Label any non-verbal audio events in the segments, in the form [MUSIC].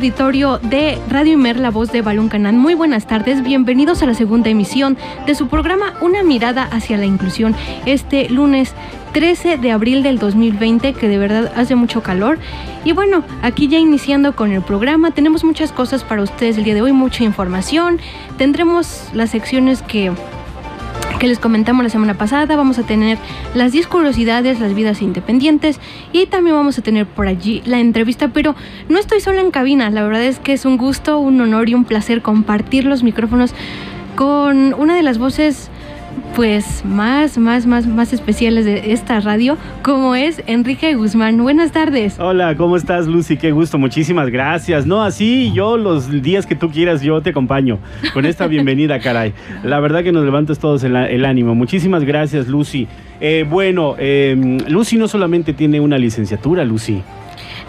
Auditorio de Radio Imer, la voz de Balún Canán. Muy buenas tardes, bienvenidos a la segunda emisión de su programa Una mirada hacia la inclusión. Este lunes 13 de abril del 2020, que de verdad hace mucho calor. Y bueno, aquí ya iniciando con el programa, tenemos muchas cosas para ustedes el día de hoy, mucha información. Tendremos las secciones que que les comentamos la semana pasada. Vamos a tener las 10 curiosidades, las vidas independientes y también vamos a tener por allí la entrevista. Pero no estoy sola en cabina, la verdad es que es un gusto, un honor y un placer compartir los micrófonos con una de las voces pues más, más, más, más especiales de esta radio, como es Enrique Guzmán. Buenas tardes. Hola, ¿cómo estás, Lucy? Qué gusto, muchísimas gracias. No, así yo los días que tú quieras, yo te acompaño con esta [LAUGHS] bienvenida, caray. La verdad que nos levantas todos el, el ánimo. Muchísimas gracias, Lucy. Eh, bueno, eh, Lucy no solamente tiene una licenciatura, Lucy.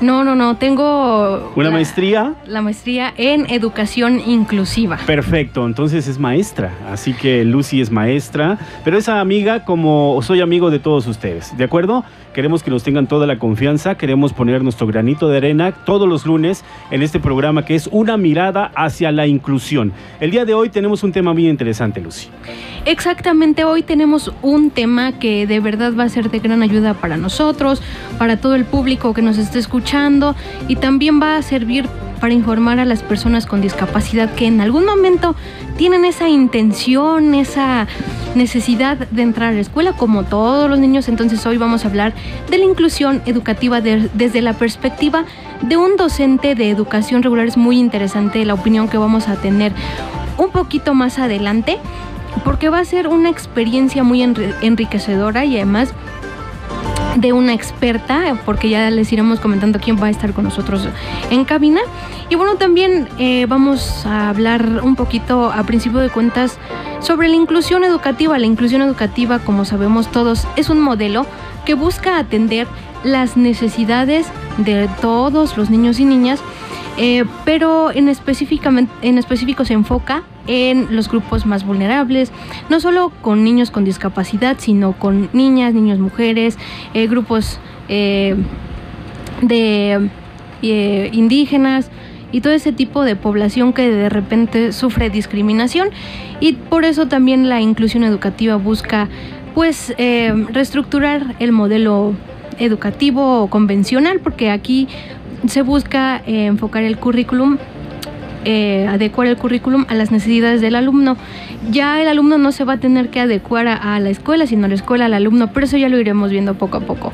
No, no, no, tengo... ¿Una maestría? La maestría en educación inclusiva. Perfecto, entonces es maestra, así que Lucy es maestra, pero esa amiga como soy amigo de todos ustedes, ¿de acuerdo? Queremos que nos tengan toda la confianza, queremos poner nuestro granito de arena todos los lunes en este programa que es una mirada hacia la inclusión. El día de hoy tenemos un tema muy interesante, Lucy. Exactamente, hoy tenemos un tema que de verdad va a ser de gran ayuda para nosotros, para todo el público que nos esté escuchando y también va a servir para informar a las personas con discapacidad que en algún momento tienen esa intención, esa necesidad de entrar a la escuela, como todos los niños. Entonces hoy vamos a hablar de la inclusión educativa desde la perspectiva de un docente de educación regular. Es muy interesante la opinión que vamos a tener un poquito más adelante, porque va a ser una experiencia muy enriquecedora y además de una experta, porque ya les iremos comentando quién va a estar con nosotros en cabina. Y bueno, también eh, vamos a hablar un poquito a principio de cuentas sobre la inclusión educativa. La inclusión educativa, como sabemos todos, es un modelo que busca atender las necesidades de todos los niños y niñas, eh, pero en, específicamente, en específico se enfoca en los grupos más vulnerables, no solo con niños con discapacidad, sino con niñas, niños, mujeres, eh, grupos de indígenas, y todo ese tipo de población que de repente sufre discriminación. Y por eso también la inclusión educativa busca pues eh, reestructurar el modelo educativo convencional porque aquí se busca eh, enfocar el currículum eh, adecuar el currículum a las necesidades del alumno. Ya el alumno no se va a tener que adecuar a, a la escuela, sino la escuela al alumno, pero eso ya lo iremos viendo poco a poco.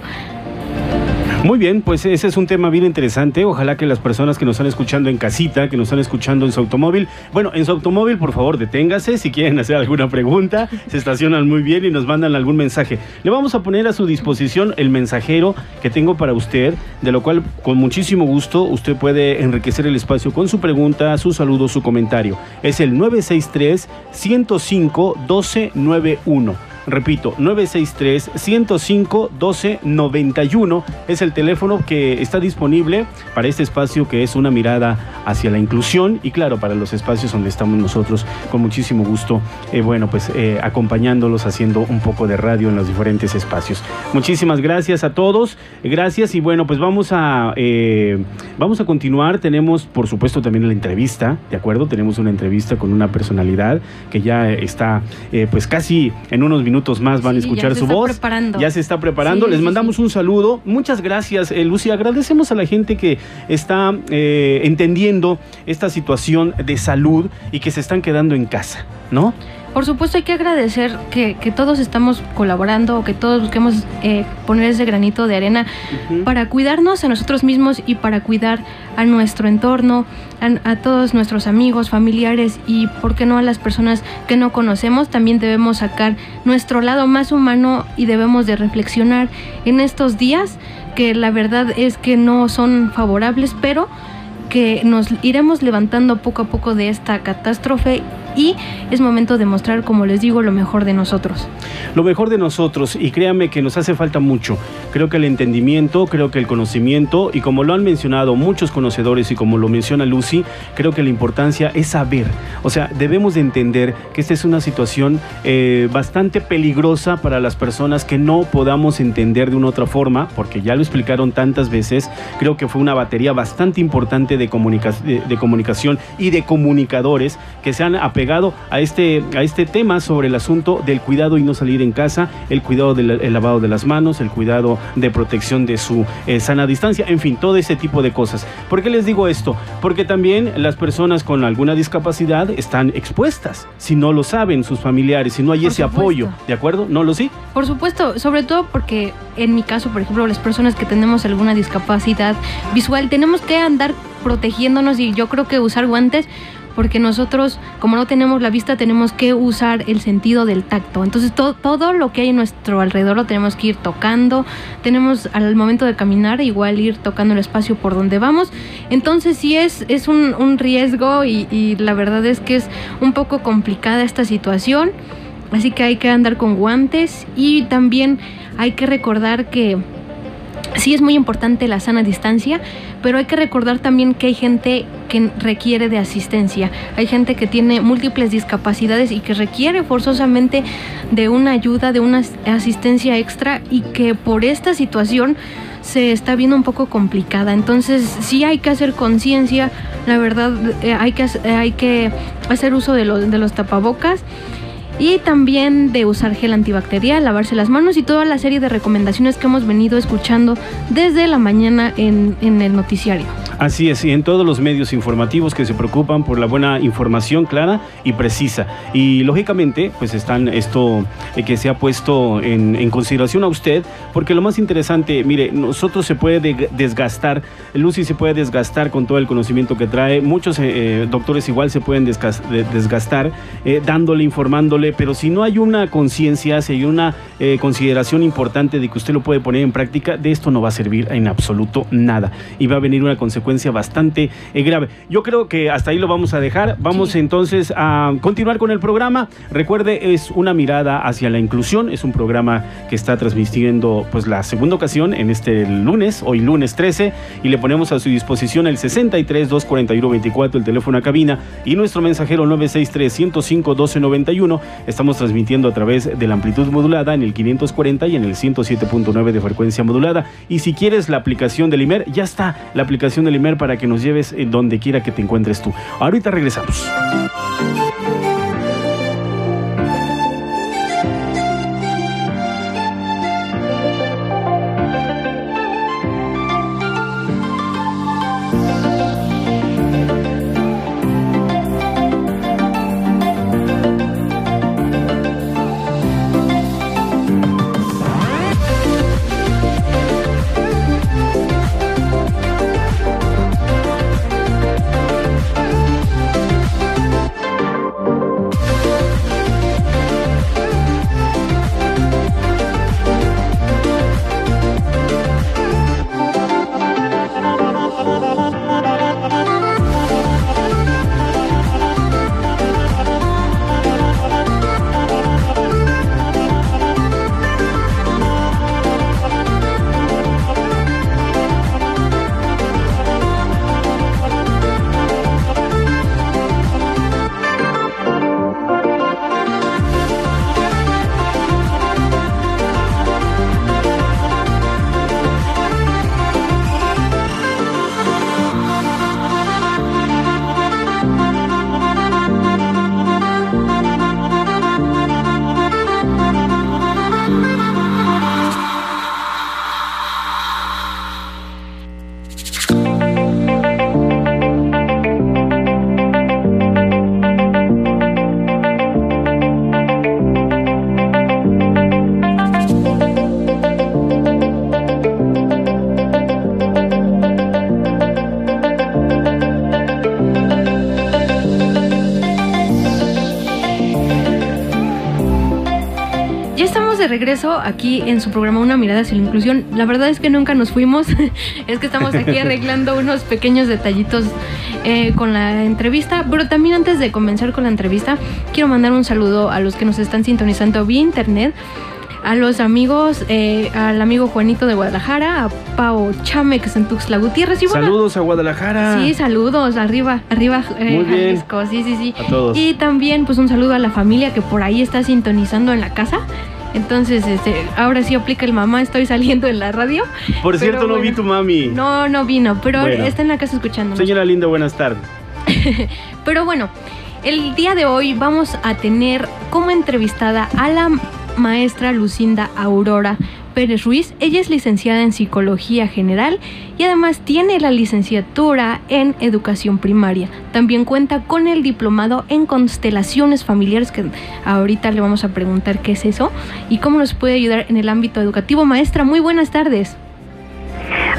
Muy bien, pues ese es un tema bien interesante. Ojalá que las personas que nos están escuchando en casita, que nos están escuchando en su automóvil, bueno, en su automóvil, por favor, deténgase. Si quieren hacer alguna pregunta, se estacionan muy bien y nos mandan algún mensaje. Le vamos a poner a su disposición el mensajero que tengo para usted, de lo cual, con muchísimo gusto, usted puede enriquecer el espacio con su pregunta, su saludo, su comentario. Es el 963 105 1291. Repito, 963-105-1291 es el teléfono que está disponible para este espacio que es una mirada hacia la inclusión y claro, para los espacios donde estamos nosotros con muchísimo gusto, eh, bueno, pues eh, acompañándolos haciendo un poco de radio en los diferentes espacios. Muchísimas gracias a todos, gracias y bueno, pues vamos a, eh, vamos a continuar. Tenemos, por supuesto, también la entrevista, ¿de acuerdo? Tenemos una entrevista con una personalidad que ya está, pues casi en unos minutos más van a escuchar su voz. Preparando. Ya se está preparando. Les mandamos un saludo. Muchas gracias, Lucy. Agradecemos a la gente que está entendiendo esta situación de salud y que se están quedando en casa, ¿no? Por supuesto hay que agradecer que, todos estamos colaborando, que todos busquemos eh, poner ese granito de arena para cuidarnos a nosotros mismos y para cuidar a nuestro entorno, a, a, todos nuestros amigos, familiares y, ¿por qué no, a las personas que no conocemos? También debemos sacar nuestro lado más humano y debemos de reflexionar en estos días que la verdad es que no son favorables, pero que nos iremos levantando poco a poco de esta catástrofe y es momento de mostrar, como les digo, lo mejor de nosotros. Lo mejor de nosotros, y créanme que nos hace falta mucho. Creo que el entendimiento, creo que el conocimiento, y como lo han mencionado muchos conocedores y como lo menciona Lucy, creo que la importancia es saber. O sea, debemos de entender que esta es una situación eh, bastante peligrosa para las personas que no podamos entender de una otra forma, porque ya lo explicaron tantas veces, creo que fue una batería bastante importante de, de comunicación y de comunicadores que se han apegado a este, a este tema sobre el asunto del cuidado y no salir en casa, el cuidado del lavado de las manos, el cuidado de protección de su eh, sana distancia, en fin, todo ese tipo de cosas. ¿Por qué les digo esto? Porque también las personas con alguna discapacidad están expuestas, si no lo saben sus familiares, si no hay ese apoyo, ¿de acuerdo? ¿No lo sí? Por supuesto, sobre todo porque en mi caso, por ejemplo, las personas que tenemos alguna discapacidad visual, tenemos que andar protegiéndonos y yo creo que usar guantes porque nosotros, como no tenemos la vista, tenemos que usar el sentido del tacto. Entonces, todo lo que hay en nuestro alrededor lo tenemos que ir tocando. Tenemos al momento de caminar, igual ir tocando el espacio por donde vamos. Entonces, sí es, es un, riesgo y la verdad es que es un poco complicada esta situación. Así que hay que andar con guantes y también hay que recordar que sí es muy importante la sana distancia, pero hay que recordar también que hay gente que requiere de asistencia, hay gente que tiene múltiples discapacidades y que requiere forzosamente de una ayuda, de una asistencia extra y que por esta situación se está viendo un poco complicada. Entonces sí hay que hacer conciencia, la verdad eh, hay, que, hacer uso de, de los tapabocas y también de usar gel antibacterial, lavarse las manos y toda la serie de recomendaciones que hemos venido escuchando desde la mañana en, en el noticiario. Así es, y en todos los medios informativos que se preocupan por la buena información clara y precisa. Y lógicamente, pues están esto eh, que se ha puesto en, consideración a usted, porque lo más interesante, mire, nosotros se puede desgastar, Lucy se puede desgastar con todo el conocimiento que trae, muchos eh, eh, doctores igual se pueden desgastar dándole, informándole, pero si no hay una conciencia, si hay una consideración importante de que usted lo puede poner en práctica, de esto no va a servir en absoluto nada. Y va a venir una consecuencia bastante eh, grave. Yo creo que hasta ahí lo vamos a dejar. Vamos entonces a continuar con el programa. Recuerde, es una mirada hacia la inclusión. Es un programa que está transmitiendo pues la segunda ocasión en este lunes, hoy lunes 13, y le ponemos a su disposición el 63 241 24, el teléfono a cabina, y nuestro mensajero 963 105 1291. Estamos transmitiendo a través de la amplitud modulada en el 540 y en el 107.9 de frecuencia modulada. Y si quieres la aplicación del IMER, ya está la aplicación del para que nos lleves donde quiera que te encuentres tú. Ahorita regresamos. Regreso aquí en su programa Una mirada hacia la inclusión. La verdad es que nunca nos fuimos, [LAUGHS] es que estamos aquí [LAUGHS] arreglando unos pequeños detallitos eh, con la entrevista, pero también antes de comenzar con la entrevista, quiero mandar un saludo a los que nos están sintonizando vía internet a los amigos, eh, al amigo Juanito de Guadalajara, a Pau Chamex en Tuxtla Gutiérrez. Y saludos a Guadalajara. Sí, saludos, arriba, arriba, eh, Muy bien. Sí, sí, sí. A todos. Y también, pues un saludo a la familia que por ahí está sintonizando en la casa. Entonces, este, ahora sí aplica el mamá, estoy saliendo en la radio. Por cierto, no vi tu mami. No, no vino, pero está en la casa escuchando. Señora Linda, buenas tardes. [LAUGHS] pero bueno, el día de hoy vamos a tener como entrevistada a la maestra Lucinda Aurora Pérez Ruiz. Ella es licenciada en Psicología General y además tiene la licenciatura en Educación Primaria. También cuenta con el diplomado en Constelaciones Familiares, que ahorita le vamos a preguntar qué es eso y cómo nos puede ayudar en el ámbito educativo. Maestra, muy buenas tardes.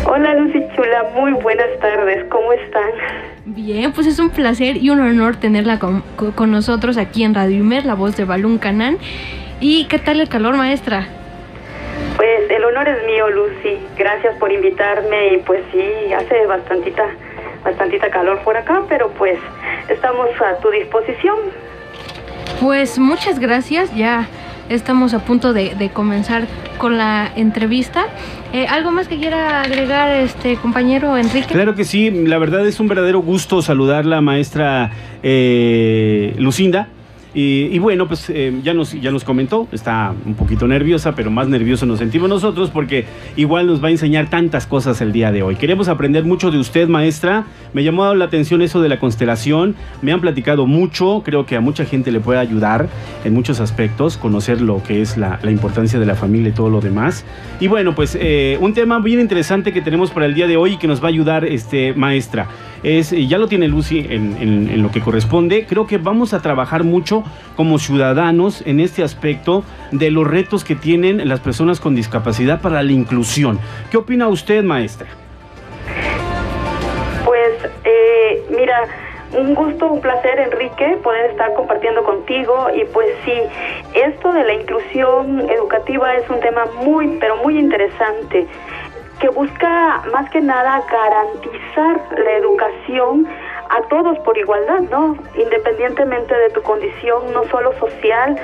Hola Lucy Chula, muy buenas tardes, ¿cómo están? Bien, pues es un placer y un honor tenerla con, con nosotros aquí en Radio Imer, la voz de Balún Canán. ¿Y qué tal el calor, maestra? Pues el honor es mío, Lucy. Gracias por invitarme y pues sí, hace bastantita, bastantita calor por acá, pero pues estamos a tu disposición. Pues muchas gracias, ya estamos a punto de, comenzar con la entrevista. Eh, ¿Algo más que quiera agregar, este compañero Enrique? Claro que sí, la verdad es un verdadero gusto saludarla, maestra eh, Lucinda. Y, bueno, pues eh, ya, nos, ya nos comentó, está un poquito nerviosa, pero más nervioso nos sentimos nosotros porque igual nos va a enseñar tantas cosas el día de hoy. Queremos aprender mucho de usted, maestra. Me llamó la atención eso de la constelación. Me han platicado mucho, creo que a mucha gente le puede ayudar en muchos aspectos, conocer lo que es la, importancia de la familia y todo lo demás. Y bueno, pues eh, un tema bien interesante que tenemos para el día de hoy y que nos va a ayudar, este, maestra es, ya lo tiene Lucy en, lo que corresponde, creo que vamos a trabajar mucho como ciudadanos en este aspecto de los retos que tienen las personas con discapacidad para la inclusión. ¿Qué opina usted, maestra? Pues, eh, mira, un gusto, un placer, Enrique, poder estar compartiendo contigo. Y pues sí, esto de la inclusión educativa es un tema muy, pero muy interesante que busca más que nada garantizar la educación a todos por igualdad, ¿no? Independientemente de tu condición, no solo social,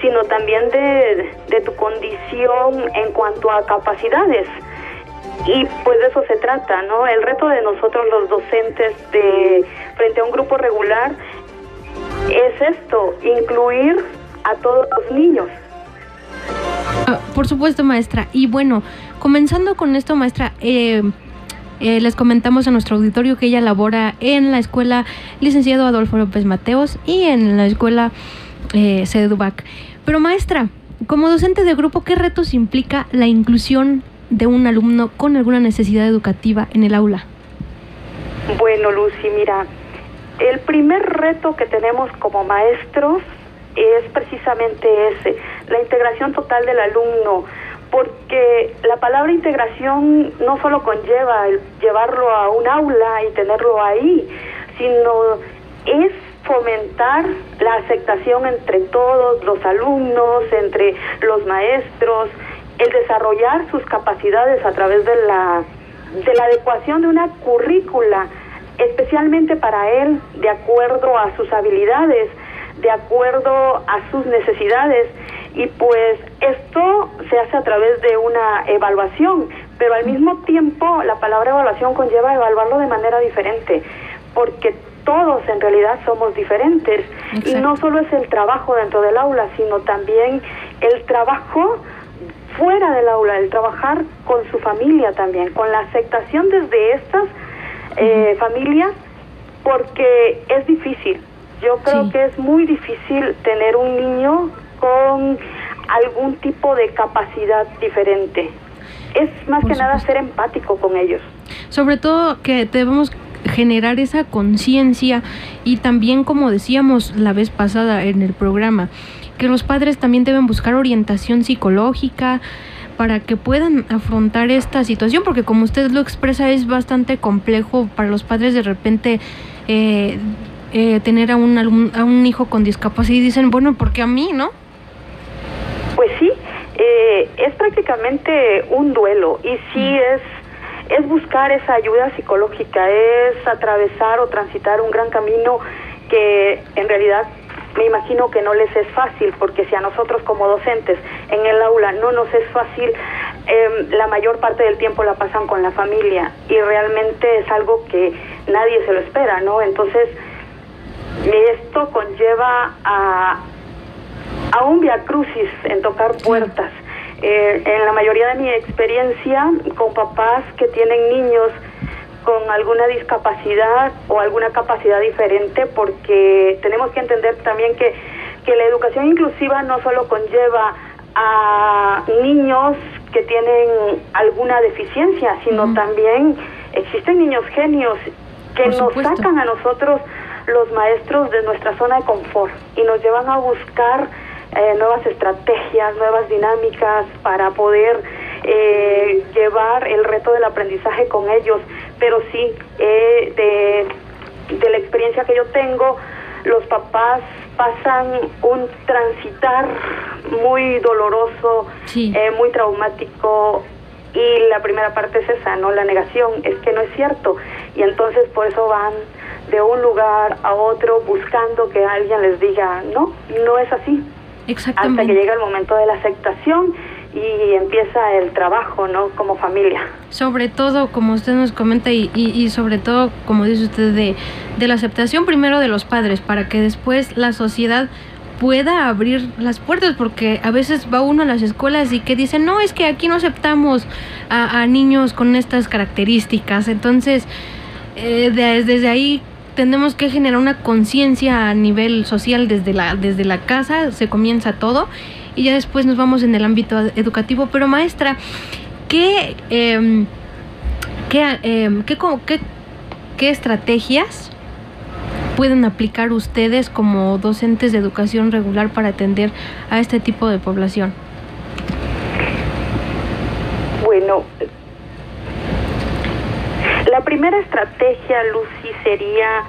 sino también de, de tu condición en cuanto a capacidades. Y pues de eso se trata, ¿no? El reto de nosotros los docentes de frente a un grupo regular es esto, incluir a todos los niños. Ah, por supuesto, maestra. Y bueno, comenzando con esto, maestra, eh, eh, les comentamos a nuestro auditorio que ella labora en la escuela licenciado Adolfo López Mateos y en la escuela eh, CEDUBAC. Pero maestra, como docente de grupo, ¿qué retos implica la inclusión de un alumno con alguna necesidad educativa en el aula? Bueno, Lucy, mira, el primer reto que tenemos como maestros es precisamente ese, la integración total del alumno, porque la palabra integración no solo conlleva el llevarlo a un aula y tenerlo ahí, sino es fomentar la aceptación entre todos los alumnos, entre los maestros, el desarrollar sus capacidades a través de la, de la adecuación de una currícula, especialmente para él, de acuerdo a sus habilidades, de acuerdo a sus necesidades. Y pues esto se hace a través de una evaluación, pero al mismo tiempo la palabra evaluación conlleva evaluarlo de manera diferente, porque todos en realidad somos diferentes. Y no solo es el trabajo dentro del aula, sino también el trabajo fuera del aula, el trabajar con su familia también, con la aceptación desde estas eh, familias, porque es difícil, yo creo que es muy difícil tener un niño con algún tipo de capacidad diferente. Es más que nada ser empático con ellos. Sobre todo que debemos generar esa conciencia y también, como decíamos la vez pasada en el programa, que los padres también deben buscar orientación psicológica para que puedan afrontar esta situación, porque como usted lo expresa es bastante complejo para los padres de repente eh, eh, tener a un, a un hijo con discapacidad y dicen, bueno, ¿por qué a mí, no? Pues sí, eh, es prácticamente un duelo y sí es es buscar esa ayuda psicológica, es atravesar o transitar un gran camino que en realidad me imagino que no les es fácil, porque si a nosotros como docentes en el aula no nos es fácil, em, la mayor parte del tiempo la pasan con la familia y realmente es algo que nadie se lo espera, ¿no? Entonces, esto conlleva a, a un viacrucis en tocar puertas. Eh, en la mayoría de mi experiencia con papás que tienen niños con alguna discapacidad o alguna capacidad diferente, porque tenemos que entender también que, que la educación inclusiva no solo conlleva a niños que tienen alguna deficiencia, sino también existen niños genios que nos sacan a nosotros los maestros de nuestra zona de confort y nos llevan a buscar eh, nuevas estrategias, nuevas dinámicas para poder eh, llevar el reto del aprendizaje con ellos. Pero sí, eh, de, de la experiencia que yo tengo, los papás pasan un transitar muy doloroso, muy traumático y la primera parte es esa, ¿no? La negación, es que no es cierto. Y entonces por eso van de un lugar a otro buscando que alguien les diga, no, no es así. Exactamente. Hasta que llega el momento de la aceptación y empieza el trabajo, ¿no? Como familia. Sobre todo, como usted nos comenta, y, y, sobre todo, como dice usted, de, de la aceptación primero de los padres, para que después la sociedad pueda abrir las puertas, porque a veces va uno a las escuelas y que dicen, no, es que aquí no aceptamos a, a niños con estas características. Entonces, eh, desde ahí tenemos que generar una conciencia a nivel social desde la, desde la casa, se comienza todo y ya después nos vamos en el ámbito educativo. Pero maestra, ¿qué, em, em, qué, qué, qué estrategias pueden aplicar ustedes como docentes de educación regular para atender a este tipo de población? Bueno, primera estrategia, Lucy, sería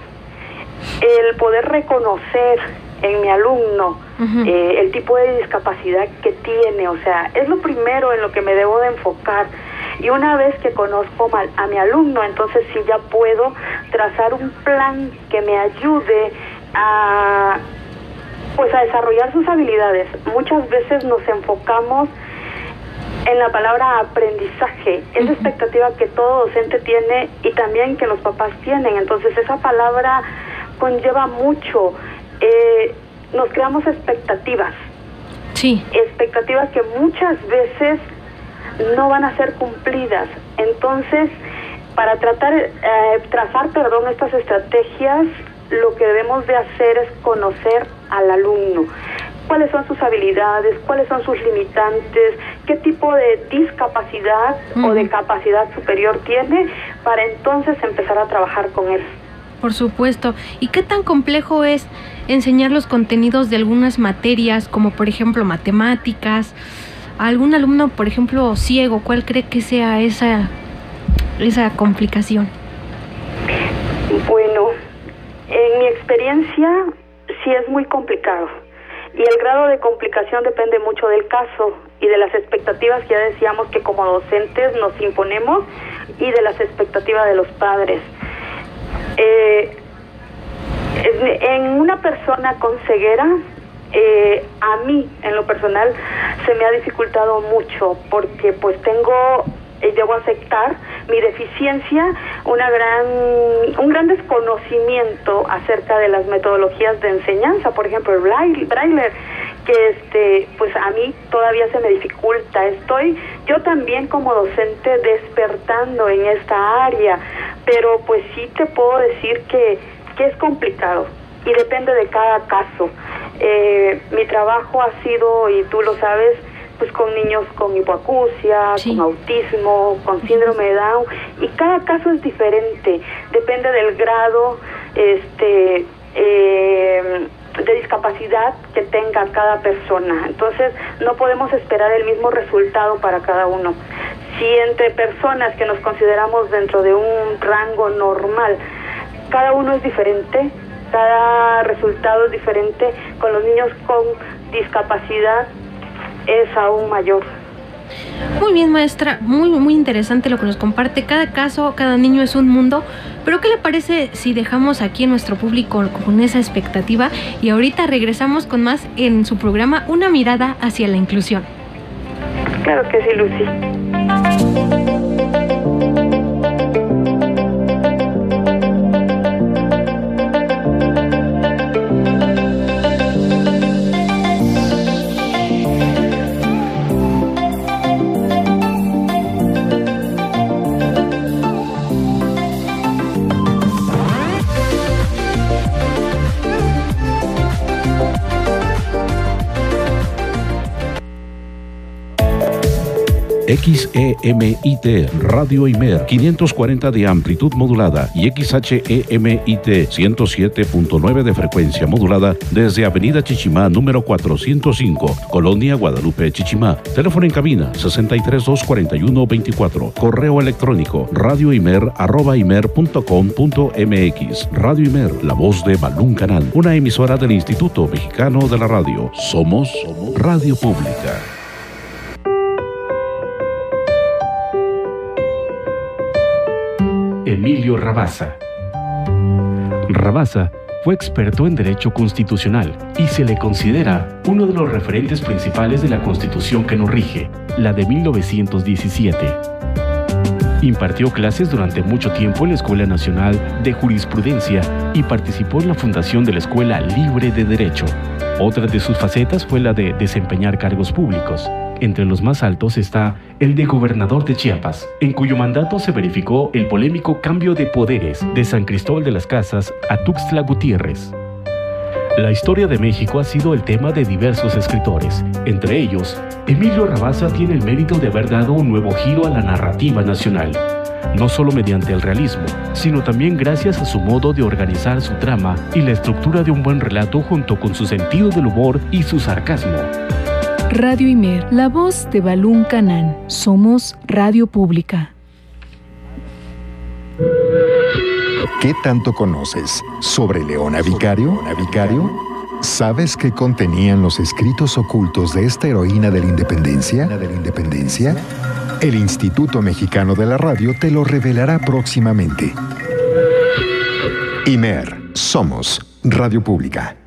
el poder reconocer en mi alumno eh, el tipo de discapacidad que tiene. O sea, es lo primero en lo que me debo de enfocar. Y una vez que conozco a mi alumno, entonces sí ya puedo trazar un plan que me ayude a pues a desarrollar sus habilidades. Muchas veces nos enfocamos en la palabra aprendizaje, esa expectativa que todo docente tiene y también que los papás tienen. Entonces esa palabra conlleva mucho. Eh, nos creamos expectativas. Sí. Expectativas que muchas veces no van a ser cumplidas. Entonces, para tratar, eh, trazar, perdón, estas estrategias, lo que debemos de hacer es conocer al alumno cuáles son sus habilidades, cuáles son sus limitantes, qué tipo de discapacidad o de capacidad superior tiene, para entonces empezar a trabajar con él. Por supuesto. ¿Y qué tan complejo es enseñar los contenidos de algunas materias, como por ejemplo matemáticas? A algún alumno, por ejemplo, ciego, ¿cuál cree que sea esa, esa complicación? Bueno, en mi experiencia sí es muy complicado y el grado de complicación depende mucho del caso y de las expectativas que ya decíamos que como docentes nos imponemos y de las expectativas de los padres. Eh, en una persona con ceguera, eh, a mí en lo personal se me ha dificultado mucho porque pues tengo debo aceptar mi deficiencia, una gran, un gran desconocimiento acerca de las metodologías de enseñanza, por ejemplo, el braille, que este, pues a mí todavía se me dificulta. Estoy yo también como docente despertando en esta área, pero pues sí te puedo decir que, que es complicado y depende de cada caso. Eh, mi trabajo ha sido, y tú lo sabes, pues con niños con hipoacusia, con autismo, con síndrome de Down y cada caso es diferente, depende del grado este eh, de discapacidad que tenga cada persona. Entonces no podemos esperar el mismo resultado para cada uno. Si entre personas que nos consideramos dentro de un rango normal, cada uno es diferente, cada resultado es diferente, con los niños con discapacidad es aún mayor. Muy bien, maestra, muy muy interesante lo que nos comparte. Cada caso, cada niño es un mundo. Pero ¿qué le parece si dejamos aquí a nuestro público con esa expectativa y ahorita regresamos con más en su programa Una mirada hacia la inclusión? Claro que sí, Lucy. XEMIT Radio Imer 540 de amplitud modulada y XHEMIT 107.9 de frecuencia modulada desde Avenida Chichimá número 405, Colonia Guadalupe Chichimá. Teléfono en cabina 6324124. Correo electrónico radioimer@imer.com.mx. Radio Imer, la voz de Balún Canal, una emisora del Instituto Mexicano de la Radio. Somos Radio Pública. Emilio Rabasa. Rabasa fue experto en derecho constitucional y se le considera uno de los referentes principales de la constitución que nos rige, la de 1917. Impartió clases durante mucho tiempo en la Escuela Nacional de Jurisprudencia y participó en la fundación de la Escuela Libre de Derecho. Otra de sus facetas fue la de desempeñar cargos públicos. Entre los más altos está el de gobernador de Chiapas, en cuyo mandato se verificó el polémico cambio de poderes de San Cristóbal de las Casas a Tuxtla Gutiérrez. La historia de México ha sido el tema de diversos escritores. Entre ellos, Emilio Rabasa tiene el mérito de haber dado un nuevo giro a la narrativa nacional, no solo mediante el realismo, sino también gracias a su modo de organizar su trama y la estructura de un buen relato junto con su sentido del humor y su sarcasmo. Radio Imer, la voz de Balún Canán. Somos Radio Pública. ¿Qué tanto conoces sobre Leona Vicario? Vicario? ¿Sabes qué contenían los escritos ocultos de esta heroína de la independencia? ¿De la independencia? El Instituto Mexicano de la Radio te lo revelará próximamente. Imer, somos Radio Pública.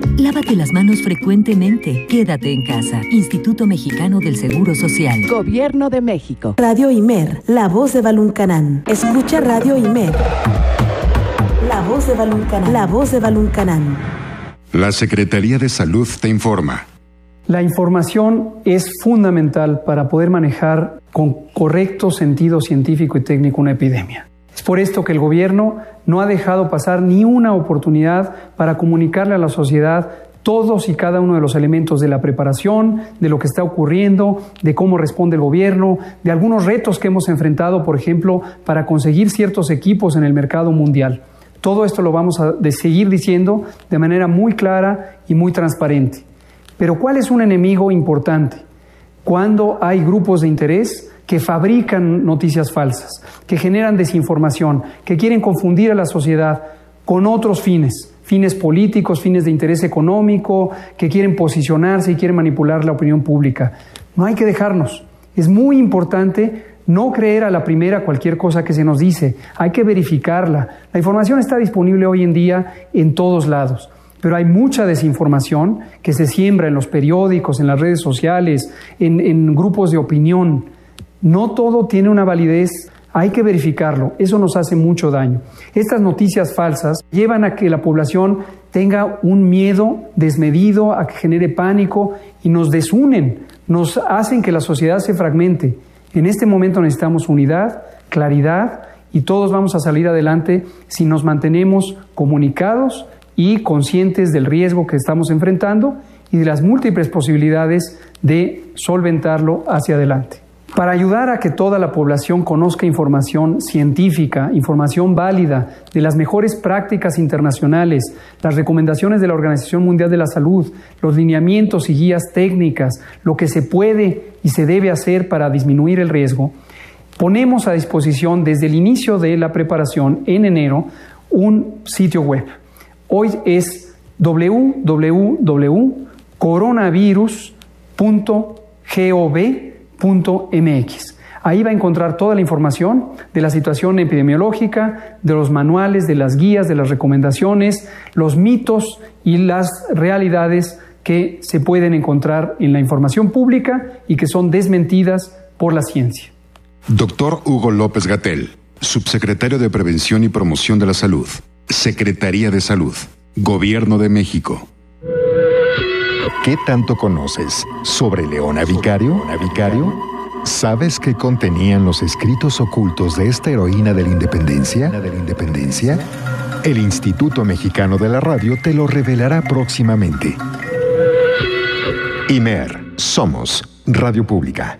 Lávate las manos frecuentemente. Quédate en casa. Instituto Mexicano del Seguro Social. Gobierno de México. Radio Imer, la voz de Baluncanán. Escucha Radio Imer. La voz de Baluncanán. La voz de Baluncanán. La Secretaría de Salud te informa. La información es fundamental para poder manejar con correcto sentido científico y técnico una epidemia. Es por esto que el gobierno no ha dejado pasar ni una oportunidad para comunicarle a la sociedad todos y cada uno de los elementos de la preparación, de lo que está ocurriendo, de cómo responde el gobierno, de algunos retos que hemos enfrentado, por ejemplo, para conseguir ciertos equipos en el mercado mundial. Todo esto lo vamos a seguir diciendo de manera muy clara y muy transparente. Pero ¿cuál es un enemigo importante? Cuando hay grupos de interés que fabrican noticias falsas, que generan desinformación, que quieren confundir a la sociedad con otros fines, fines políticos, fines de interés económico, que quieren posicionarse y quieren manipular la opinión pública. No hay que dejarnos. Es muy importante no creer a la primera cualquier cosa que se nos dice, hay que verificarla. La información está disponible hoy en día en todos lados, pero hay mucha desinformación que se siembra en los periódicos, en las redes sociales, en, grupos de opinión. No todo tiene una validez, hay que verificarlo, eso nos hace mucho daño. Estas noticias falsas llevan a que la población tenga un miedo desmedido, a que genere pánico y nos desunen, nos hacen que la sociedad se fragmente. En este momento necesitamos unidad, claridad y todos vamos a salir adelante si nos mantenemos comunicados y conscientes del riesgo que estamos enfrentando y de las múltiples posibilidades de solventarlo hacia adelante. Para ayudar a que toda la población conozca información científica, información válida de las mejores prácticas internacionales, las recomendaciones de la Organización Mundial de la Salud, los lineamientos y guías técnicas, lo que se puede y se debe hacer para disminuir el riesgo, ponemos a disposición desde el inicio de la preparación en enero un sitio web. Hoy es Ahí va a encontrar toda la información de la situación epidemiológica, de los manuales, de las guías, de las recomendaciones, los mitos y las realidades que se pueden encontrar en la información pública y que son desmentidas por la ciencia. Doctor Hugo López Gatel, subsecretario de Prevención y Promoción de la Salud, Secretaría de Salud, Gobierno de México. ¿Qué tanto conoces sobre Leona Vicario? Vicario? ¿Sabes qué contenían los escritos ocultos de esta heroína de la independencia? ¿De la independencia? El Instituto Mexicano de la Radio te lo revelará próximamente. IMER, somos Radio Pública.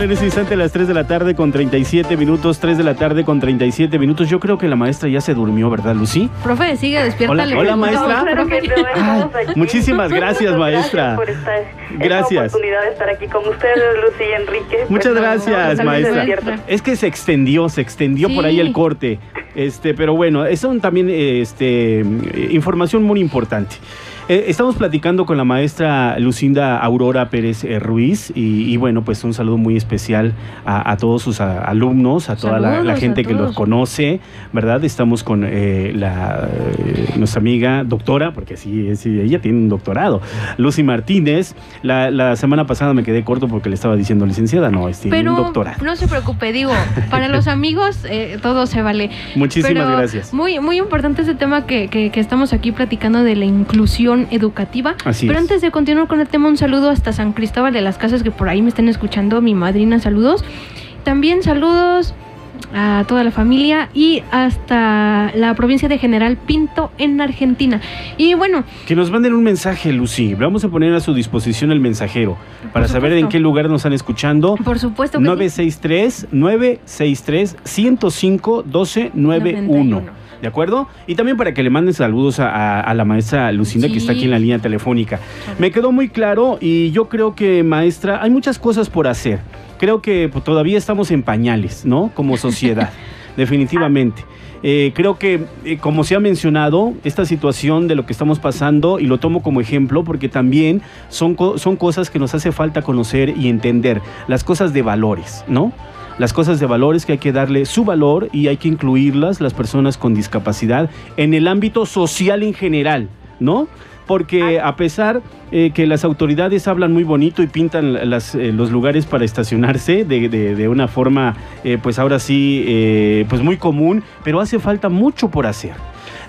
En ese instante las 3 de la tarde con 37 minutos, 3 de la tarde con 37 minutos. Yo creo que la maestra ya se durmió, ¿verdad, Lucy? Profe, sigue despierta. Hola, hola maestra. Ay, muchísimas gracias, maestra. Gracias por esta, Gracias. esta oportunidad de estar aquí con ustedes, Lucy y Enrique. Muchas Pues, gracias, no, maestra. despierto. Es que se extendió, se extendió por ahí Sí. el corte. Este, pero bueno, es un también este, información muy importante. Eh, estamos platicando con la maestra Lucinda Aurora Pérez eh, Ruiz y, y bueno, pues un saludo muy especial a, a todos sus a- alumnos, a toda la, gente que los conoce, ¿verdad? Estamos con eh, la, nuestra amiga doctora, porque sí, sí, ella tiene un doctorado, Lucy Martínez. La, la semana pasada me quedé corto porque le estaba diciendo licenciada, no, es tiene Pero un doctorado. no se preocupe, digo, para los [LAUGHS] amigos todo se vale. Muchísimas Pero gracias. Muy, muy importante ese tema que, que- que estamos aquí platicando de la inclusión educativa. Así Pero es. antes de continuar con el tema, un saludo hasta San Cristóbal de las Casas que por ahí me están escuchando, mi madrina, saludos. También saludos a toda la familia y hasta la provincia de General Pinto en Argentina. Y bueno, Que nos manden un mensaje, Lucy. Vamos a poner a su disposición el mensajero para saber en qué lugar nos están escuchando. por supuesto que sí. 963 963 105 1291. ¿De acuerdo? Y también para que le manden saludos a, a- a la maestra Lucinda, que está aquí en la línea telefónica. Me quedó muy claro y yo creo que, maestra, hay muchas cosas por hacer. Creo que pues, todavía estamos en pañales, ¿no? Como sociedad, [LAUGHS] definitivamente. Eh, creo que, eh, como se ha mencionado, esta situación de lo que estamos pasando, y lo tomo como ejemplo porque también son, co- son cosas que nos hace falta conocer y entender, las cosas de valores, ¿no? Las cosas de valores que hay que darle su valor y hay que incluirlas, las personas con discapacidad, en el ámbito social en general, ¿no? Porque a pesar eh, que las autoridades hablan muy bonito y pintan las, eh, los lugares para estacionarse de, de- de una forma, eh, pues ahora sí, eh, pues muy común, pero hace falta mucho por hacer.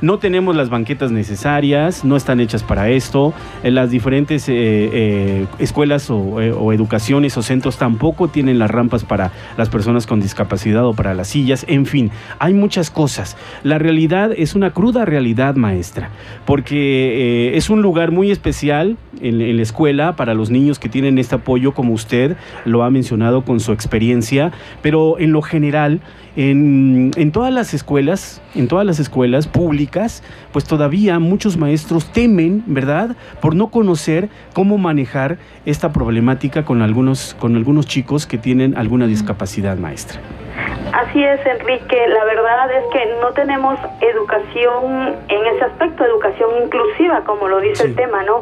No tenemos las banquetas necesarias, no están hechas para esto. eh, las diferentes eh, eh, escuelas o, educaciones o centros tampoco tienen las rampas para las personas con discapacidad o para las sillas. En fin, hay muchas cosas. La realidad es una cruda realidad, maestra, porque es un lugar muy especial en, en la escuela para los niños que tienen este apoyo, como usted lo ha mencionado con su experiencia, pero en lo general, en, en todas las escuelas, en todas las escuelas públicas, pues todavía muchos maestros temen, ¿verdad?, por no conocer cómo manejar esta problemática con algunos, con algunos chicos que tienen alguna discapacidad maestra. Así es, Enrique. La verdad es que no tenemos educación en ese aspecto, educación inclusiva, como lo dice el tema, ¿no?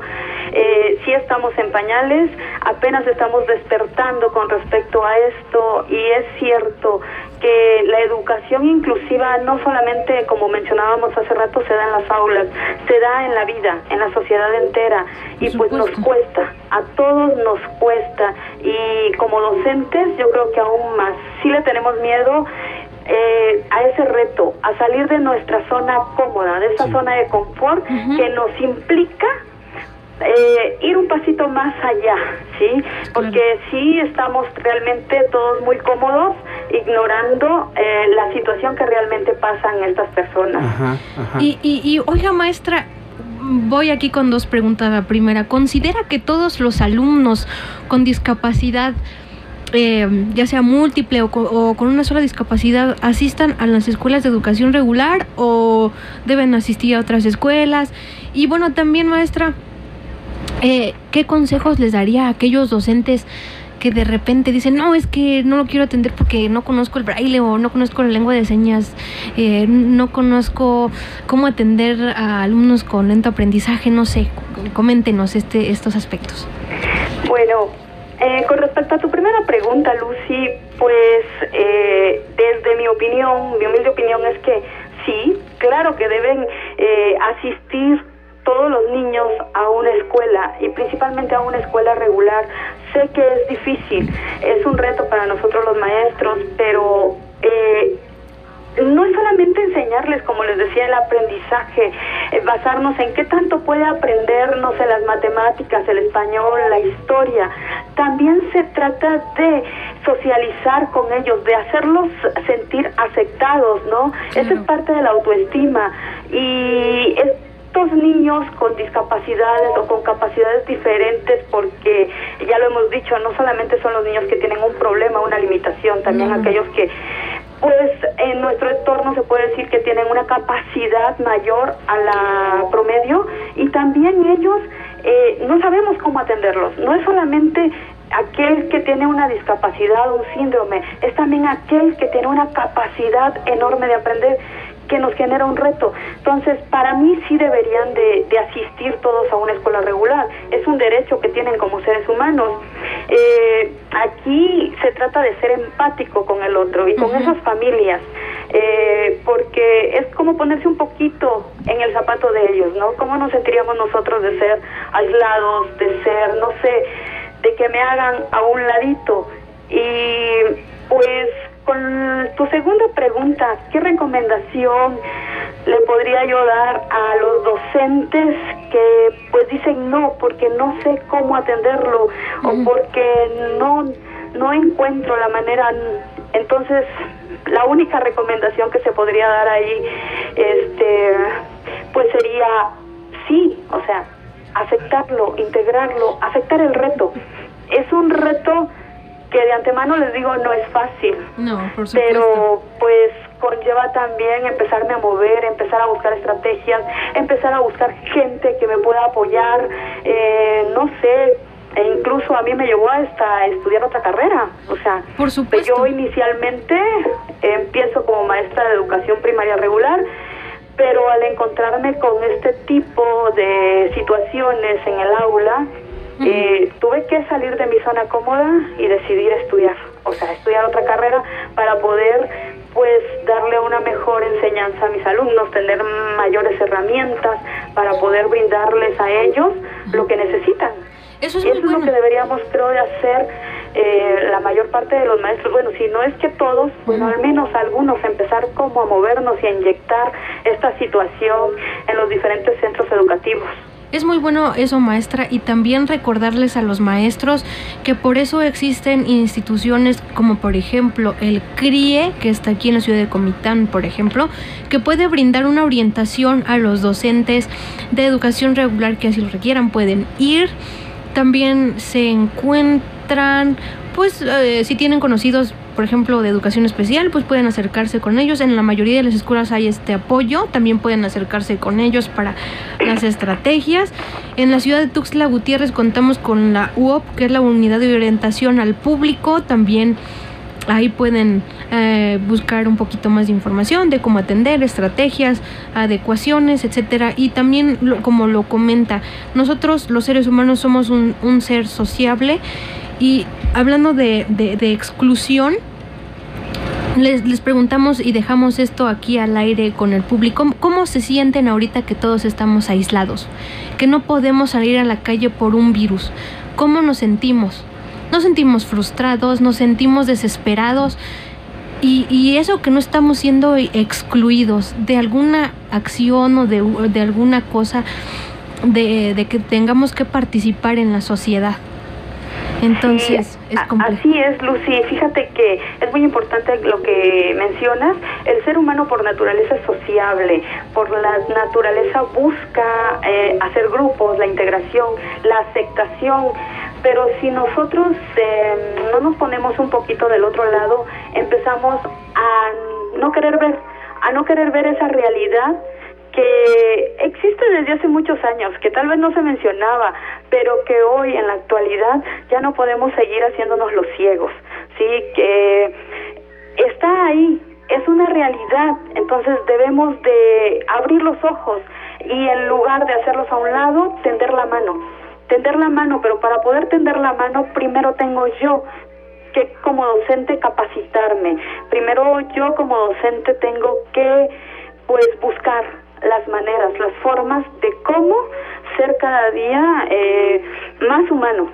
Eh, sí estamos en pañales, apenas estamos despertando con respecto a esto y es cierto que la educación inclusiva no solamente, como mencionábamos hace rato, se da en las aulas, se da en la vida, en la sociedad entera. Y pues nos cuesta, a todos nos cuesta. Y como docentes yo creo que aún más, sí le tenemos miedo eh, a ese reto, a salir de nuestra zona cómoda, de esa zona de confort que nos implica eh, ir un pasito más allá, ¿sí? Porque sí estamos realmente todos muy cómodos ignorando eh, la situación que realmente pasan estas personas. Y, y, y, oiga, maestra, voy aquí con dos preguntas. La primera, ¿considera que todos los alumnos con discapacidad eh, ya sea múltiple o con, una sola discapacidad, asistan a las escuelas de educación regular o deben asistir a otras escuelas. Y bueno, también maestra, eh, ¿qué consejos les daría a aquellos docentes que de repente dicen, no, es que no lo quiero atender porque no conozco el braille o no conozco la lengua de señas, eh, no conozco cómo atender a alumnos con lento aprendizaje, no sé, coméntenos este, estos aspectos. Bueno, eh, con respecto a tu primera pregunta, Lucy, pues eh, desde mi opinión, mi humilde opinión es que sí, claro que deben eh, asistir todos los niños a una escuela y principalmente a una escuela regular. Sé que es difícil, es un reto para nosotros los maestros, pero eh, no es solamente enseñarles, como les decía, el aprendizaje, eh, basarnos en qué tanto puede aprendernos en las matemáticas, el español, la historia. También se trata de socializar con ellos, de hacerlos sentir aceptados, ¿no? Esa es parte de la autoestima. Y estos niños con discapacidades o con capacidades diferentes, porque ya lo hemos dicho, no solamente son los niños que tienen un problema, una limitación, también aquellos que pues en nuestro entorno se puede decir que tienen una capacidad mayor a la promedio y también ellos eh, no sabemos cómo atenderlos. No es solamente aquel que tiene una discapacidad o un síndrome, es también aquel que tiene una capacidad enorme de aprender que nos genera un reto. Entonces, para mí sí deberían de, asistir todos a una escuela regular. Es un derecho que tienen como seres humanos. Eh, aquí se trata de ser empático con el otro y con esas familias. Eh, porque es como ponerse un poquito en el zapato de ellos, ¿no? ¿Cómo nos sentiríamos nosotros de ser aislados, de ser, no sé, de que me hagan a un ladito? Y pues con tu segunda pregunta, ¿qué recomendación le podría yo dar a los docentes que pues dicen no porque no sé cómo atenderlo o porque no no encuentro la manera entonces la única recomendación que se podría dar ahí este pues sería sí o sea aceptarlo integrarlo aceptar el reto. Es un reto que de antemano les digo no es fácil. No, por supuesto. Pero pues conlleva también empezarme a mover, empezar a buscar estrategias, empezar a buscar gente que me pueda apoyar, eh, no sé, e incluso a mí me llevó hasta estudiar otra carrera. O sea, Por supuesto. yo inicialmente empiezo como maestra de educación primaria regular, pero al encontrarme con este tipo de situaciones en el aula, eh, tuve que salir de mi zona cómoda y decidir estudiar, o sea, estudiar otra carrera para poder pues darle una mejor enseñanza a mis alumnos, tener mayores herramientas para poder brindarles a ellos lo que necesitan. Eso es, y eso es lo que deberíamos, creo, de hacer eh, la mayor parte de los maestros. Bueno, si no es que todos, bueno, al menos algunos, empezar como a movernos y a inyectar esta situación en los diferentes centros educativos. Es muy bueno eso, maestra, y también recordarles a los maestros que por eso existen instituciones como por ejemplo el CRIE, que está aquí en la ciudad de Comitán, por ejemplo, que puede brindar una orientación a los docentes de educación regular que así lo requieran. Pueden ir, también se encuentran, pues eh, si tienen conocidos por ejemplo, de educación especial, pues pueden acercarse con ellos. En la mayoría de las escuelas hay este apoyo, también pueden acercarse con ellos para las estrategias. En la ciudad de Tuxtla Gutiérrez contamos con la UOP, que es la Unidad de Orientación al Público, también ahí pueden eh, buscar un poquito más de información de cómo atender, estrategias, adecuaciones, etcétera. Y también, como lo comenta, nosotros los seres humanos somos un, ser sociable y hablando de, exclusión, les, les, preguntamos y dejamos esto aquí al aire con el público, ¿cómo se sienten ahorita que todos estamos aislados? Que no podemos salir a la calle por un virus. ¿Cómo nos sentimos? Nos sentimos frustrados, nos sentimos desesperados y, eso que no estamos siendo excluidos de alguna acción o de, de alguna cosa de, de, que tengamos que participar en la sociedad. Entonces, es complejo. Así es, Lucy. Fíjate que es muy importante lo que mencionas. El ser humano por naturaleza es sociable, por la naturaleza busca eh, hacer grupos, la integración, la aceptación. Pero si nosotros em, no nos ponemos un poquito del otro lado, empezamos a no querer ver, a no querer ver esa realidad que existe desde hace muchos años, que tal vez no se mencionaba, pero que hoy en la actualidad ya no podemos seguir haciéndonos los ciegos, sí, que está ahí, es una realidad, entonces debemos de abrir los ojos y en lugar de hacerlos a un lado, tender la mano, tender la mano, pero para poder tender la mano primero tengo yo que como docente capacitarme, primero yo como docente tengo que pues buscar las maneras, las formas de cómo ser cada día eh, más humano.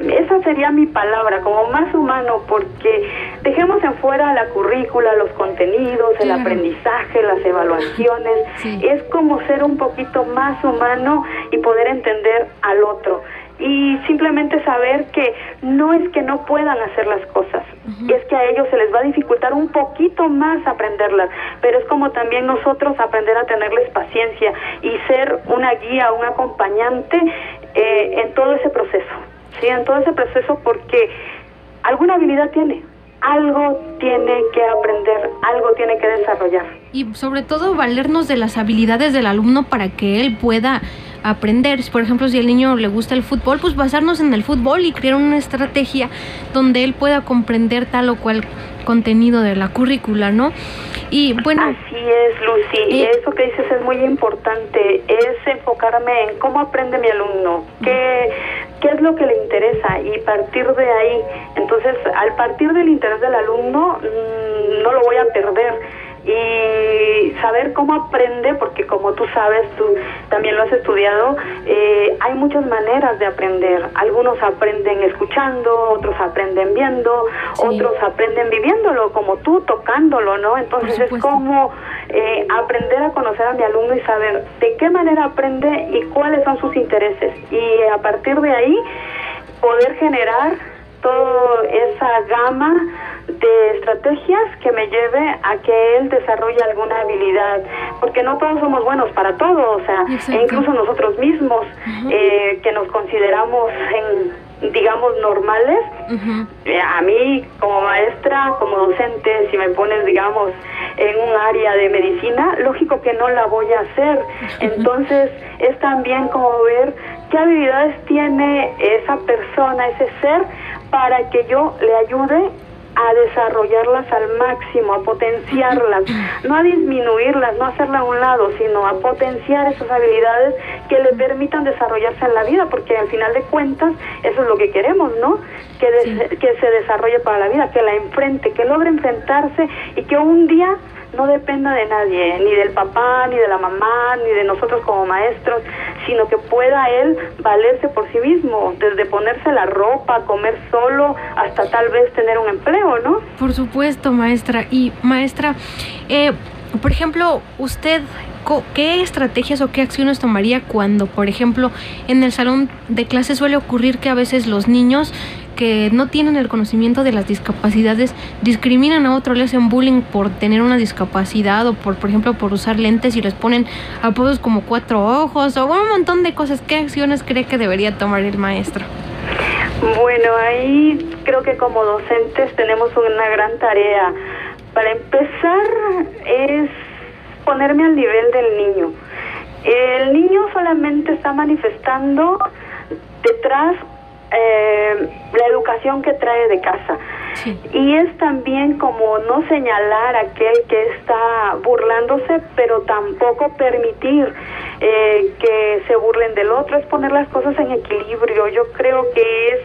Esa sería mi palabra, como más humano, porque dejemos en fuera la currícula, los contenidos, el aprendizaje, las evaluaciones. Es como ser un poquito más humano y poder entender al otro y simplemente saber que no es que no puedan hacer las cosas, es que a ellos se les va a dificultar un poquito más aprenderlas, pero es como también nosotros aprender a tenerles paciencia y ser una guía, un acompañante eh, en todo ese proceso, ¿sí? En todo ese proceso porque alguna habilidad tiene, algo tiene que aprender, algo tiene que desarrollar. Y sobre todo valernos de las habilidades del alumno para que él pueda aprender. Por ejemplo, si al niño le gusta el fútbol, pues basarnos en el fútbol y crear una estrategia donde él pueda comprender tal o cual contenido de la currícula, ¿no? Y bueno. Así es, Lucy. Eh, Eso que dices es muy importante. Es enfocarme en cómo aprende mi alumno, qué, qué es lo que le interesa y partir de ahí. Entonces, al partir del interés del alumno, mm, no lo voy a perder y saber cómo aprende, porque como tú sabes, tú también lo has estudiado, eh, hay muchas maneras de aprender. Algunos aprenden escuchando, otros aprenden viendo, otros aprenden viviéndolo, como tú, tocándolo, ¿no? Entonces es como eh, aprender a conocer a mi alumno y saber de qué manera aprende y cuáles son sus intereses. Y a partir de ahí, poder generar toda esa gama de estrategias que me lleve a que él desarrolle alguna habilidad, porque no todos somos buenos para todo, o sea, e incluso nosotros mismos eh, que nos consideramos en digamos normales, eh, a mí como maestra, como docente, si me pones digamos en un área de medicina, lógico que no la voy a hacer. Entonces es también como ver qué habilidades tiene esa persona, ese ser, para que yo le ayude a desarrollarlas al máximo, a potenciarlas, no a disminuirlas, no a hacerla a un lado, sino a potenciar esas habilidades que le permitan desarrollarse en la vida, porque al final de cuentas eso es lo que queremos, ¿no? Que, que se desarrolle para la vida, que la enfrente, que logre enfrentarse y que un día no dependa de nadie, ni del papá, ni de la mamá, ni de nosotros como maestros, sino que pueda él valerse por sí mismo, desde ponerse la ropa, comer solo, hasta tal vez tener un empleo, ¿no? Por supuesto, maestra. Y maestra, eh, por ejemplo, usted ¿qué estrategias o qué acciones tomaría cuando, por ejemplo, en el salón de clase suele ocurrir que a veces los niños que no tienen el conocimiento de las discapacidades discriminan a otro, le hacen bullying por tener una discapacidad o por, por ejemplo, por usar lentes y les ponen apodos como cuatro ojos o un montón de cosas. ¿Qué acciones cree que debería tomar el maestro? Bueno, ahí creo que como docentes tenemos una gran tarea. Para empezar es ponerme al nivel del niño. El niño solamente está manifestando detrás eh, la educación que trae de casa. Y es también como no señalar a aquel que está burlándose, pero tampoco permitir eh, que se burlen del otro, es poner las cosas en equilibrio. Yo creo que es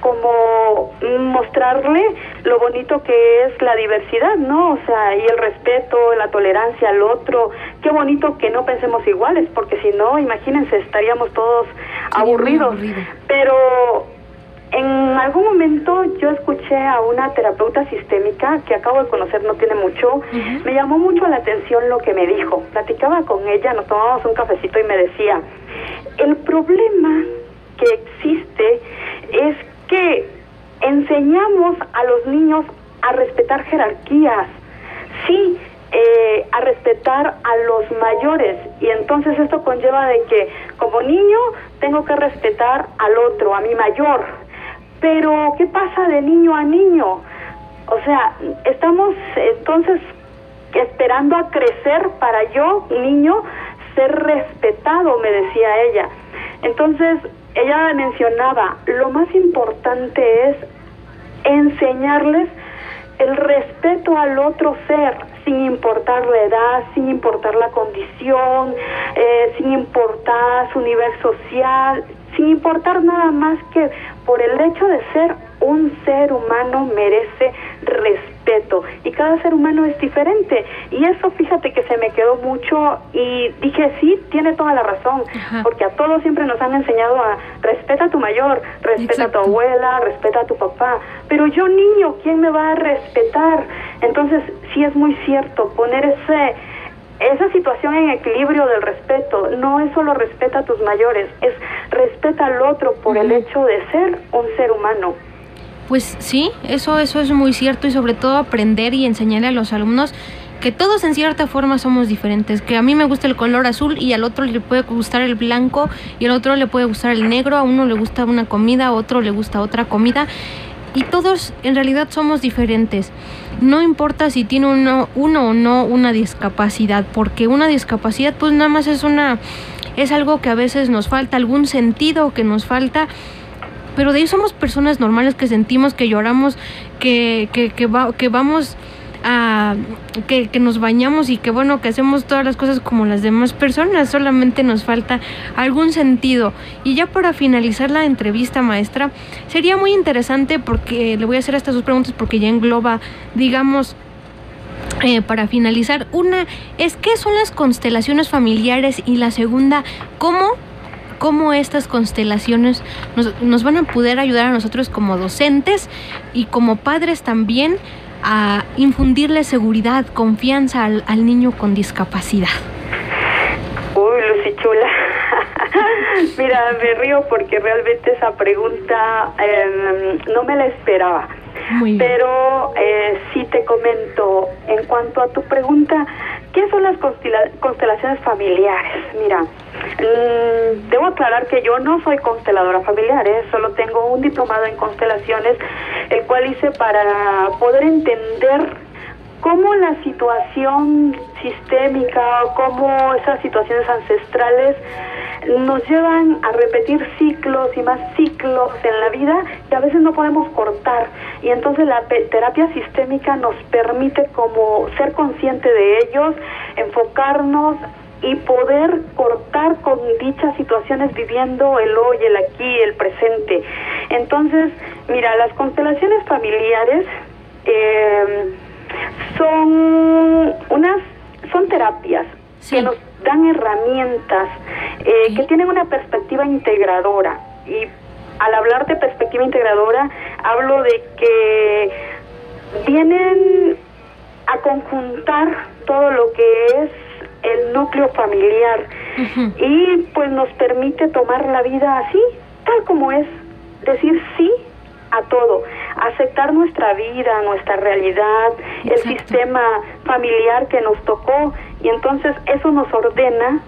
como mostrarle lo bonito que es la diversidad, ¿no? O sea, y el respeto, la tolerancia al otro. Qué bonito que no pensemos iguales, porque si no, imagínense, estaríamos todos aburridos. Pero en algún momento yo escuché a una terapeuta sistémica que acabo de conocer no tiene mucho, me llamó mucho la atención lo que me dijo. Platicaba con ella, nos tomábamos un cafecito y me decía, el problema que existe es que enseñamos a los niños a respetar jerarquías, sí, eh, a respetar a los mayores y entonces esto conlleva de que como niño tengo que respetar al otro, a mi mayor, pero ¿qué pasa de niño a niño? O sea, estamos entonces esperando a crecer para yo, niño, ser respetado, me decía ella. Entonces, ella mencionaba, lo más importante es enseñarles el respeto al otro ser, sin importar la edad, sin importar la condición, eh, sin importar su nivel social, sin importar nada más que por el hecho de ser un ser humano merece respeto. Y cada ser humano es diferente. Y eso fíjate que se me quedó mucho y dije sí tiene toda la razón. Porque a todos siempre nos han enseñado a respeta a tu mayor respeta a tu abuela respeta a tu papá. Pero yo niño quién me va a respetar entonces sí es muy cierto poner ese esa situación en equilibrio del respeto no es solo respeta a tus mayores, es respeta al otro por el hecho de ser un ser humano. Pues sí, eso, eso es muy cierto y sobre todo aprender y enseñarle a los alumnos que todos en cierta forma somos diferentes, que a mí me gusta el color azul y al otro le puede gustar el blanco y al otro le puede gustar el negro, a uno le gusta una comida, a otro le gusta otra comida y todos en realidad somos diferentes. No importa si tiene uno, uno o no una discapacidad, porque una discapacidad pues nada más es una es algo que a veces nos falta, algún sentido que nos falta pero de ahí somos personas normales que sentimos, que lloramos, que, que, que, que vamos que, nos bañamos y que bueno, que hacemos todas las cosas como las demás personas, solamente nos falta algún sentido. Y ya para finalizar la entrevista, maestra, sería muy interesante porque le voy a hacer estas dos preguntas porque ya engloba, digamos, eh, para finalizar, una es qué son las constelaciones familiares y la segunda, cómo cómo estas constelaciones nos, nos, van a poder ayudar a nosotros como docentes y como padres también a infundirle seguridad, confianza al, niño con discapacidad? Uy, Lucy Chula. [LAUGHS] Mira, me río porque realmente esa pregunta em, no me la esperaba. Pero eh, sí te comento, en cuanto a tu pregunta, ¿qué son las constelaciones familiares? Mira, mm, debo aclarar que yo no soy consteladora familiar, ¿eh? solo tengo un diplomado en constelaciones, el cual hice para poder entender cómo la situación sistémica o cómo esas situaciones ancestrales nos llevan a repetir ciclos y más ciclos en la vida y a veces no podemos cortar. Y entonces la terapia sistémica nos permite como ser consciente de ellos, enfocarnos y poder cortar con dichas situaciones viviendo el hoy, el aquí, el presente. Entonces, mira, las constelaciones familiares eh, son unas, son terapias que nos dan herramientas eh, que tienen una perspectiva integradora. Y al hablar de perspectiva integradora, hablo de que vienen a conjuntar todo lo que es el núcleo familiar. Y pues nos permite tomar la vida así, tal como es, decir sí a todo, aceptar nuestra vida, nuestra realidad, el sistema familiar que nos tocó. Y entonces eso nos ordena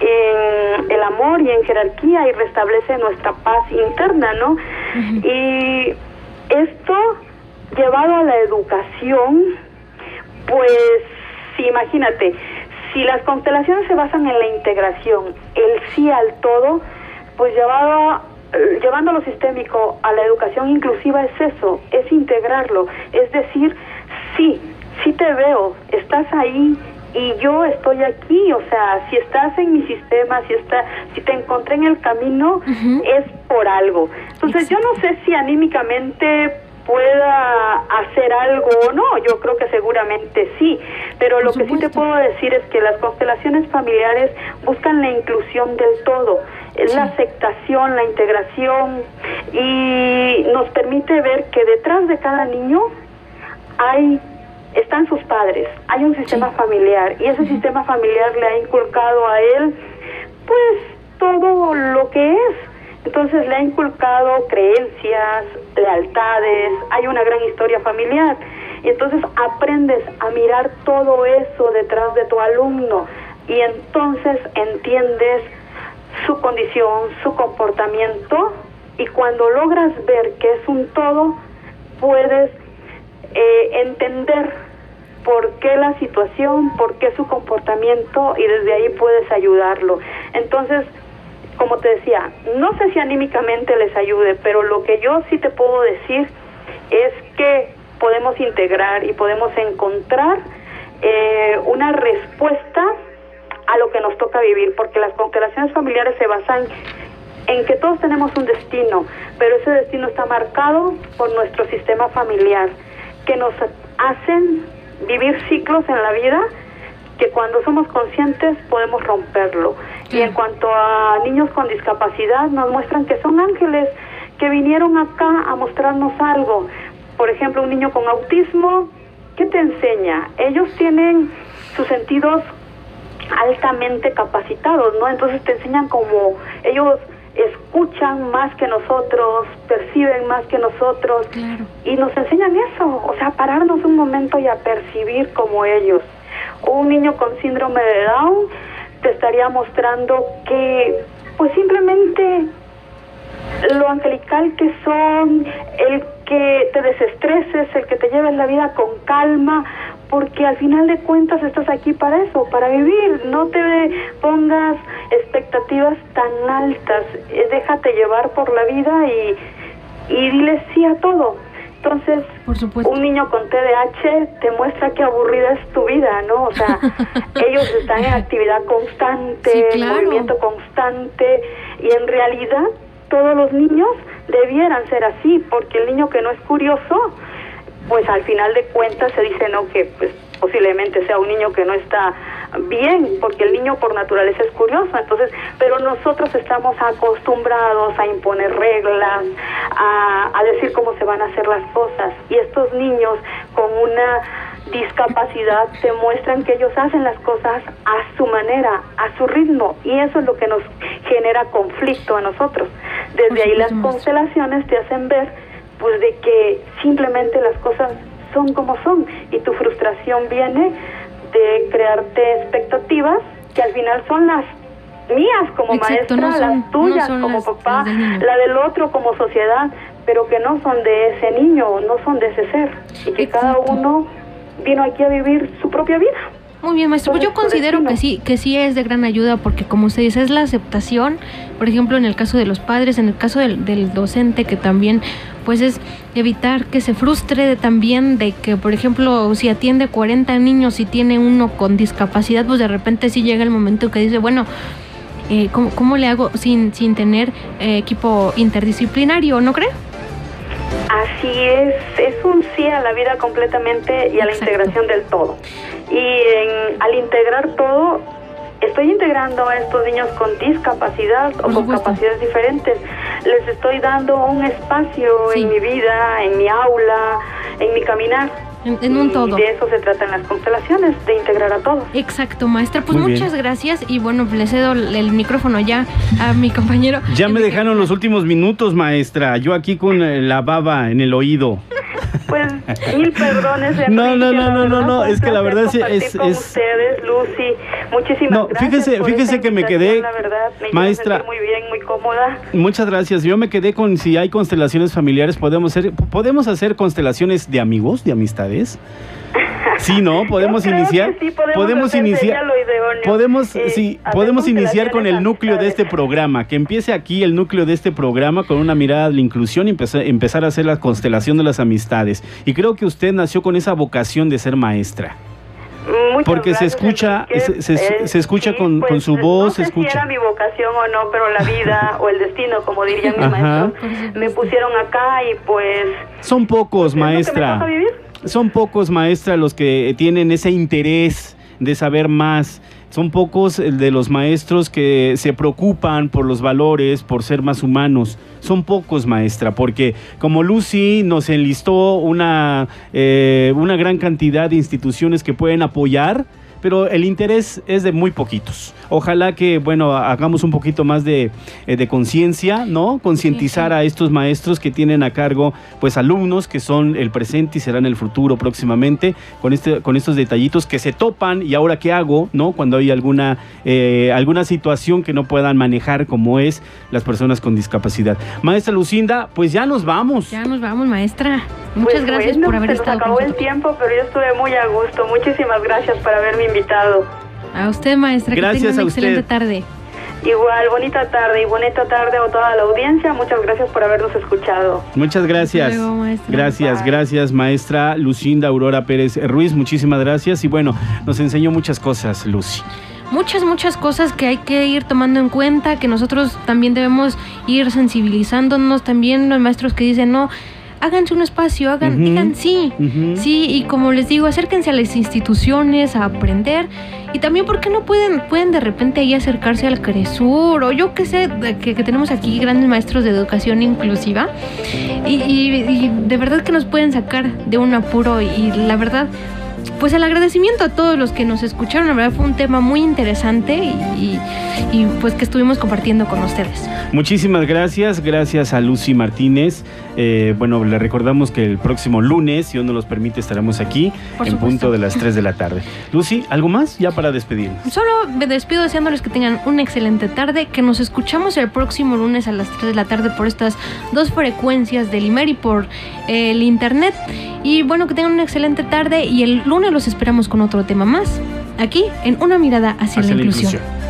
en el amor y en jerarquía y restablece nuestra paz interna, ¿no? Y esto llevado a la educación, pues imagínate, si las constelaciones se basan en la integración, el sí al todo, pues llevado llevando lo sistémico a la educación inclusiva es eso, es integrarlo, es decir, sí, sí te veo, estás ahí y yo estoy aquí, o sea, si estás en mi sistema, si está, si te encontré en el camino, es por algo. Entonces yo no sé si anímicamente pueda hacer algo o no, yo creo que seguramente sí, pero lo que sí te puedo decir es que las constelaciones familiares buscan la inclusión del todo, la aceptación, la integración y nos permite ver que detrás de cada niño hay están sus padres, hay un sistema familiar y ese sistema familiar le ha inculcado a él pues todo lo que es. Entonces le ha inculcado creencias, lealtades, hay una gran historia familiar. Y entonces aprendes a mirar todo eso detrás de tu alumno y entonces entiendes su condición, su comportamiento y cuando logras ver que es un todo, puedes eh, entender por qué la situación, por qué su comportamiento y desde ahí puedes ayudarlo. Entonces, como te decía, no sé si anímicamente les ayude, pero lo que yo sí te puedo decir es que podemos integrar y podemos encontrar eh, una respuesta a lo que nos toca vivir, porque las constelaciones familiares se basan en que todos tenemos un destino, pero ese destino está marcado por nuestro sistema familiar, que nos hacen vivir ciclos en la vida que cuando somos conscientes podemos romperlo. Y en cuanto a niños con discapacidad, nos muestran que son ángeles que vinieron acá a mostrarnos algo. Por ejemplo, un niño con autismo, ¿qué te enseña? Ellos tienen sus sentidos altamente capacitados, ¿no? Entonces te enseñan como ellos escuchan más que nosotros, perciben más que nosotros y nos enseñan eso, o sea, pararnos un momento y a percibir como ellos. Un niño con síndrome de Down te estaría mostrando que pues simplemente lo angelical que son, el que te desestreses, el que te lleves la vida con calma, porque al final de cuentas estás aquí para eso, para vivir. No te pongas expectativas tan altas, eh, déjate llevar por la vida y, y dile sí a todo. Entonces, un niño con TDAH te muestra qué aburrida es tu vida, ¿no? O sea, [LAUGHS] ellos están en actividad constante, en movimiento constante, y en realidad todos los niños debieran ser así, porque el niño que no es curioso, pues al final de cuentas se dice no que pues posiblemente sea un niño que no está bien, porque el niño por naturaleza es curioso, entonces, pero nosotros estamos acostumbrados a imponer reglas, a, a decir cómo se van a hacer las cosas, y estos niños con una discapacidad demuestran que ellos hacen las cosas a su manera, a su ritmo, y eso es lo que nos genera conflicto a nosotros. Desde ahí las constelaciones te hacen ver pues de que simplemente las cosas son como son y tu frustración viene de crearte expectativas que al final son las mías como maestra, las tuyas como papá, la del otro como sociedad, pero que no son de ese niño, no son de ese ser. Y que cada uno vino aquí a vivir su propia vida. Muy bien, maestro. Pues yo considero que sí, que sí es de gran ayuda porque como usted dice, es la aceptación, por ejemplo, en el caso de los padres, en el caso del, del docente, que también pues es evitar que se frustre de, también de que, por ejemplo, si atiende 40 niños y tiene uno con discapacidad, pues de repente sí llega el momento que dice, bueno, eh, ¿cómo, ¿cómo, le hago sin, sin tener eh, equipo interdisciplinario, no cree? Así es, es un sí a la vida completamente y a la integración del todo. Y en, al integrar todo, estoy integrando a estos niños con discapacidad o con capacidades diferentes. Les estoy dando un espacio en mi vida, en mi aula, en mi caminar. En, un todo. De eso se tratan las constelaciones, de integrar a todos. Exacto, maestra. Pues muchas gracias y bueno, le cedo el micrófono ya a mi compañero. Ya me dejaron los últimos minutos, maestra. Yo aquí con eh, la baba en el oído. Pues mil perdones. [LAUGHS] No, no, no, no, no, no, es que la verdad es... es, con ustedes, Lucy. Muchísimas no, gracias. Fíjese, por fíjese esta que me quedé, La verdad, me hizo maestra. muy bien, muy cómoda. Muchas gracias. Yo me quedé con si hay constelaciones familiares, podemos hacer, podemos hacer constelaciones de amigos, de amistades. Sí, no, podemos Yo iniciar, sí, podemos hacer, iniciar, podemos, Eh, sí, podemos iniciar con el núcleo de este programa, que empiece aquí el núcleo de este programa con una mirada de la inclusión y empezar, empezar a hacer la constelación de las amistades. Y creo que usted nació con esa vocación de ser maestra. Muchas Porque se escucha, se, se- Eh, se escucha sí, con, pues, con su voz, no se sé si escucha. era mi vocación o no, pero la vida o el destino, como dirían mis maestros, me pusieron acá y pues... Son pocos, ¿es lo que me maestra. Son pocos, maestra, los que tienen ese interés de saber más. Son pocos eh, de los maestros que se preocupan por los valores, por ser más humanos. Son pocos, maestra, porque como Lucy nos enlistó una, eh, una gran cantidad de instituciones que pueden apoyar, pero el interés es de muy poquitos. Ojalá que, bueno, hagamos un poquito más de, eh, de conciencia, ¿no? Concientizar a estos maestros que tienen a cargo, pues, alumnos que son el presente y serán el futuro próximamente, con, este, con estos detallitos que se topan y ahora qué hago, ¿no? Cuando hay alguna, eh, alguna situación que no puedan manejar como es las personas con discapacidad. Maestra Lucinda, pues ya nos vamos. Ya nos vamos, maestra. Muchas Pues gracias bueno, por haber se estado con acabó el tiempo, pero yo estuve muy a gusto. Muchísimas gracias por haberme invitado. A usted, maestra, que Gracias tenga una a usted. excelente tarde. Igual, bonita tarde y bonita tarde a toda la audiencia. Muchas gracias por habernos escuchado. Muchas gracias. Hasta luego, maestra. Gracias, Bye. gracias, maestra Lucinda Aurora Pérez Ruiz. Muchísimas gracias. Y bueno, nos enseñó muchas cosas, Lucy. Muchas, muchas cosas que hay que ir tomando en cuenta, que nosotros también debemos ir sensibilizándonos. También los maestros que dicen, no, háganse un espacio, hagan, digan sí. Sí, y como les digo, acérquense a las instituciones a aprender. Y también, ¿por qué no pueden, pueden de repente ahí acercarse al CRESUR? O yo qué sé, que, que tenemos aquí grandes maestros de educación inclusiva. Y, y- y de verdad que nos pueden sacar de un apuro. Y la verdad, pues el agradecimiento a todos los que nos escucharon. La verdad fue un tema muy interesante y, y- y, pues que estuvimos compartiendo con ustedes. Muchísimas gracias, gracias a Lucy Martínez. Eh, bueno, le recordamos que el próximo lunes, si Dios nos los permite, estaremos aquí Por en supuesto. punto de las 3 de la tarde. Lucy, ¿algo más? Ya para despedirnos. Solo me despido deseándoles que tengan una excelente tarde, que nos escuchamos el próximo lunes a las 3 de la tarde por estas dos frecuencias del IMER y por eh, el internet. Y bueno, que tengan una excelente tarde y el lunes los esperamos con otro tema más, aquí en Una mirada hacia, Hacia la inclusión. inclusión.